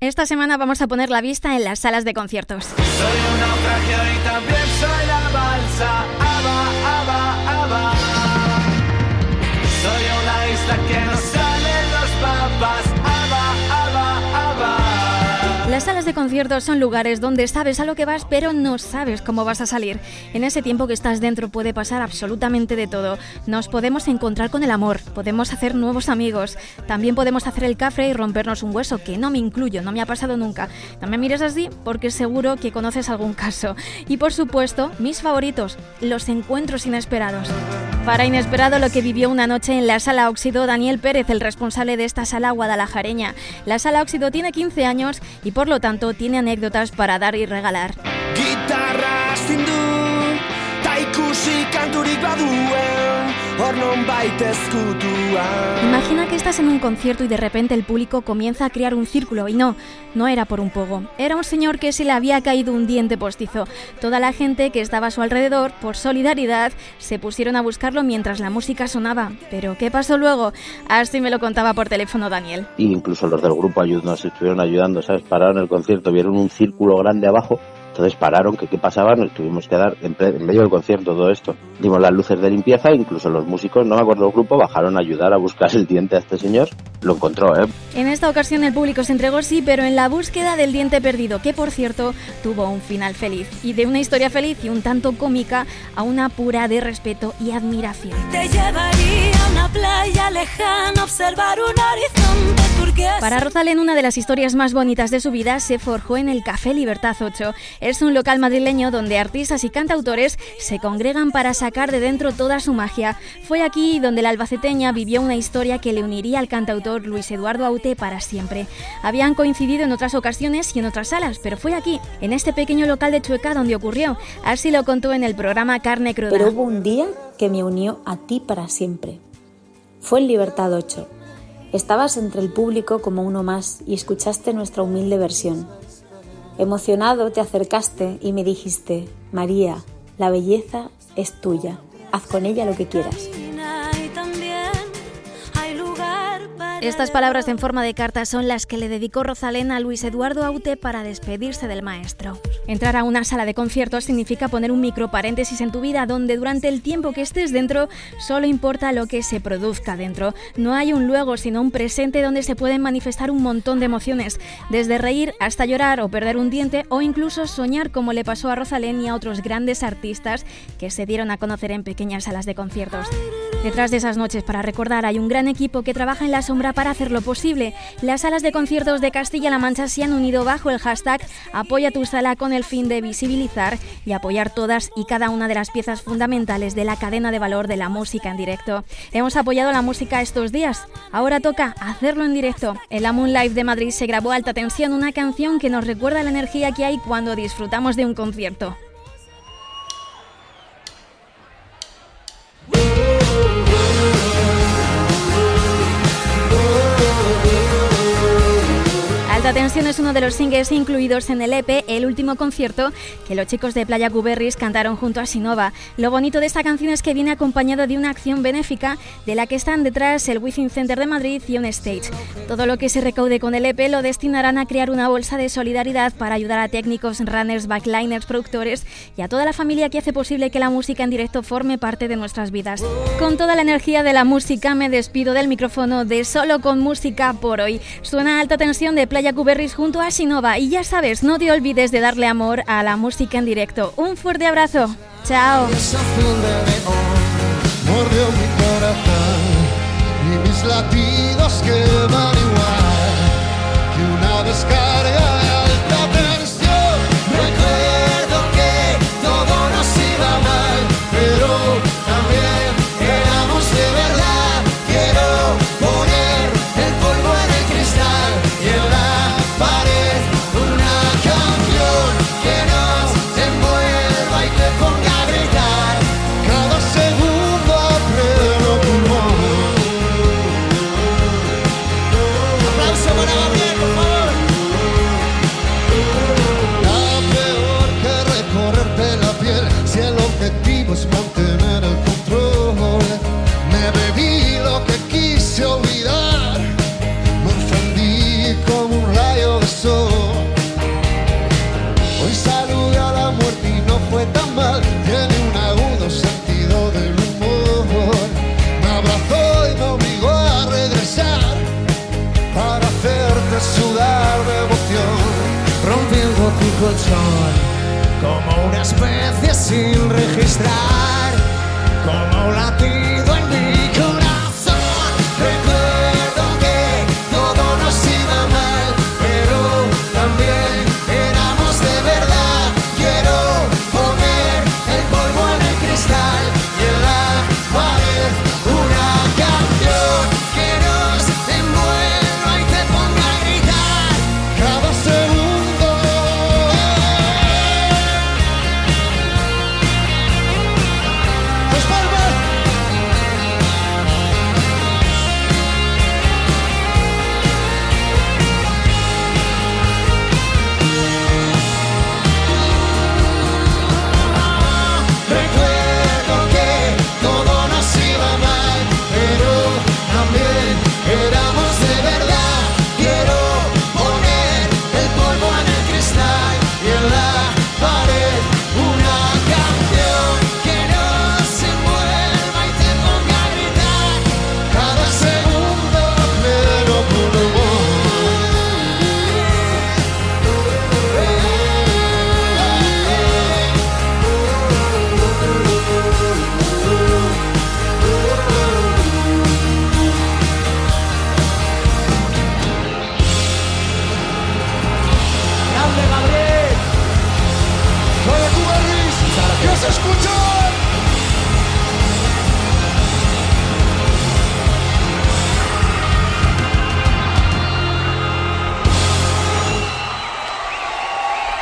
Esta semana vamos a poner la vista en las salas de conciertos. Las salas de conciertos son lugares donde sabes a lo que vas, pero no sabes cómo vas a salir. En ese tiempo que estás dentro puede pasar absolutamente de todo. Nos podemos encontrar con el amor, podemos hacer nuevos amigos, también podemos hacer el café y rompernos un hueso, que no me incluyo, no me ha pasado nunca. No me mires así porque seguro que conoces algún caso. Y por supuesto, mis favoritos, los encuentros inesperados. Para Inesperado lo que vivió una noche en la Sala Óxido Daniel Pérez, el responsable de esta sala guadalajareña. La Sala Óxido tiene 15 años y por lo tanto tiene anécdotas para dar y regalar. Imagina que estás en un concierto y de repente el público comienza a crear un círculo y no, no era por un poco. Era un señor que se le había caído un diente postizo. Toda la gente que estaba a su alrededor, por solidaridad, se pusieron a buscarlo mientras la música sonaba. Pero ¿qué pasó luego? Así me lo contaba por teléfono Daniel. incluso los del grupo nos estuvieron ayudando, ¿sabes? Pararon el concierto, vieron un círculo grande abajo, entonces pararon, que qué pasaba, nos tuvimos que dar en, medio del concierto todo esto. Dimos las luces de limpieza, incluso los músicos, no me acuerdo del grupo, bajaron a ayudar a buscar el diente a este señor, lo encontró, ¿eh? En esta ocasión el público se entregó sí, pero en la búsqueda del diente perdido, que por cierto tuvo un final feliz. Y de una historia feliz y un tanto cómica a una pura de respeto y admiración. Te llevaría a una playa lejana observar un horizonte. Para Rosalén, una de las historias más bonitas de su vida se forjó en el Café Libertad 8. Es un local madrileño donde artistas y cantautores se congregan para sacar de dentro toda su magia. Fue aquí donde la albaceteña vivió una historia que le uniría al cantautor Luis Eduardo Aute para siempre. Habían coincidido en otras ocasiones y en otras salas, pero fue aquí, en este pequeño local de Chueca, donde ocurrió. Así lo contó en el programa Carne Cruda. Pero hubo un día que me unió a ti para siempre. Fue en Libertad 8. Estabas entre el público como uno más y escuchaste nuestra humilde versión. Emocionado te acercaste y me dijiste, María, la belleza es tuya. Haz con ella lo que quieras. Estas palabras en forma de carta son las que le dedicó Rosalén a Luis Eduardo Aute para despedirse del maestro. Entrar a una sala de conciertos significa poner un micro paréntesis en tu vida donde durante el tiempo que estés dentro solo importa lo que se produzca dentro. No hay un luego sino un presente donde se pueden manifestar un montón de emociones, desde reír hasta llorar o perder un diente o incluso soñar como le pasó a Rosalén y a otros grandes artistas que se dieron a conocer en pequeñas salas de conciertos. Detrás de esas noches para recordar hay un gran equipo que trabaja en la sombra para hacerlo posible. Las salas de conciertos de Castilla-La Mancha se han unido bajo el hashtag Apoya tu sala con el fin de visibilizar y apoyar todas y cada una de las piezas fundamentales de la cadena de valor de la música en directo. Hemos apoyado la música estos días. Ahora toca hacerlo en directo. En la Moon Live de Madrid se grabó alta tensión una canción que nos recuerda la energía que hay cuando disfrutamos de un concierto. Alta Tensión es uno de los singles incluidos en el EP El último concierto que los chicos de Playa Cuberris cantaron junto a Sinova. Lo bonito de esta canción es que viene acompañado de una acción benéfica de la que están detrás el Within Center de Madrid y On Stage. Todo lo que se recaude con el EP lo destinarán a crear una bolsa de solidaridad para ayudar a técnicos, runners, backliners, productores y a toda la familia que hace posible que la música en directo forme parte de nuestras vidas. Con toda la energía de la música me despido del micrófono de Solo con Música por hoy. Suena alta tensión de Playa Junto a Sinova y ya sabes, no te olvides de darle amor a la música en directo. Un fuerte abrazo. Chao. Como una especie sin registrar, como un latido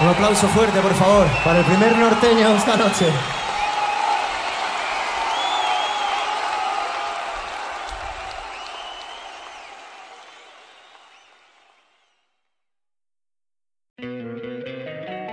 Un aplauso fuerte, por favor, para el primer norteño esta noche.